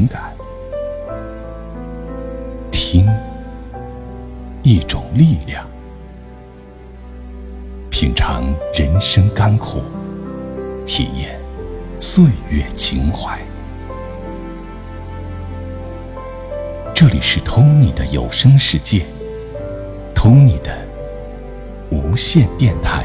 情感，听一种力量，品尝人生甘苦，体验岁月情怀。这里是 Tony 的有声世界，Tony 的无线电台。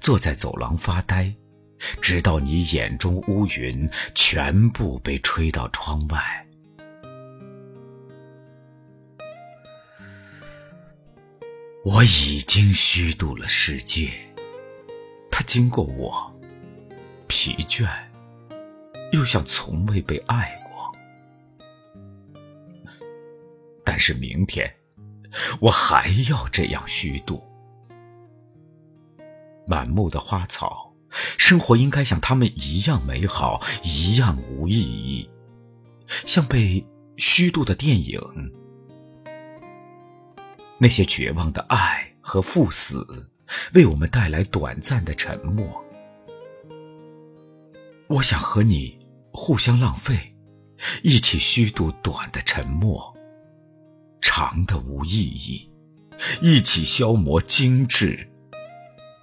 坐在走廊发呆，直到你眼中乌云全部被吹到窗外。我已经虚度了世界，它经过我，疲倦，又像从未被爱过。但是明天，我还要这样虚度。满目的花草，生活应该像他们一样美好，一样无意义，像被虚度的电影。那些绝望的爱和赴死，为我们带来短暂的沉默。我想和你互相浪费，一起虚度短的沉默，长的无意义，一起消磨精致。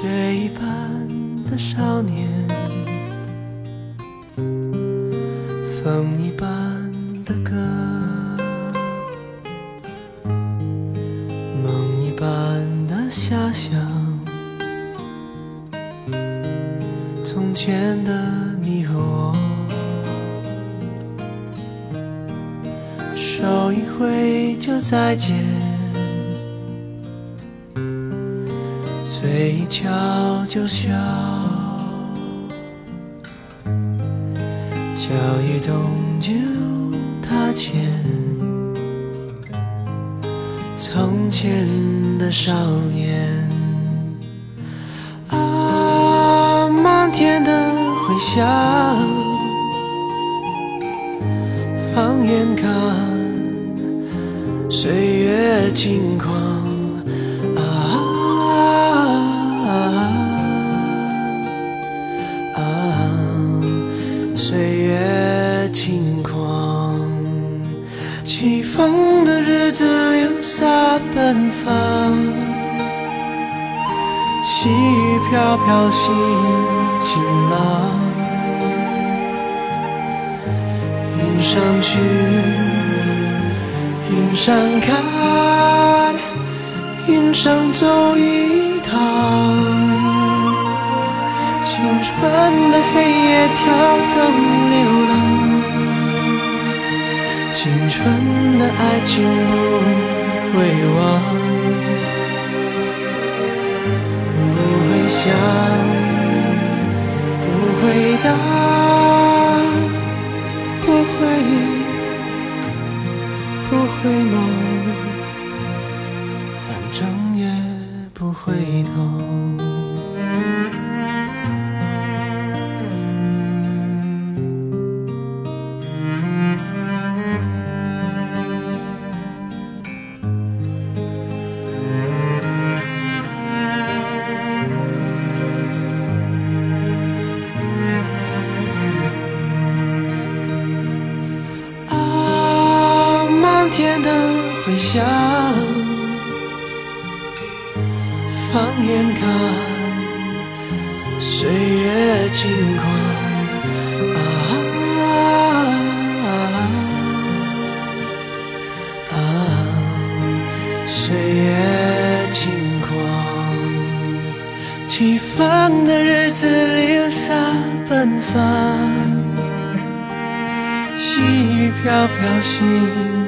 雪一般的少年，风一般的歌，梦一般的遐想。从前的你和我，手一挥就再见。嘴一翘就笑，脚一动就踏前。从前的少年，啊，漫天的回响，放眼看，岁月轻狂。起风的日子留下奔放，细雨飘飘心晴朗，云上去，云上看，云上走一趟。青春的黑夜跳动流浪，纯的爱情不会忘，不会想，不会答，天的回响，放眼看岁月轻狂啊啊！岁月轻狂，起风的日子流沙奔放，细雨飘飘心。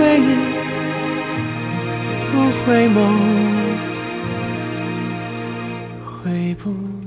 回忆不回眸回不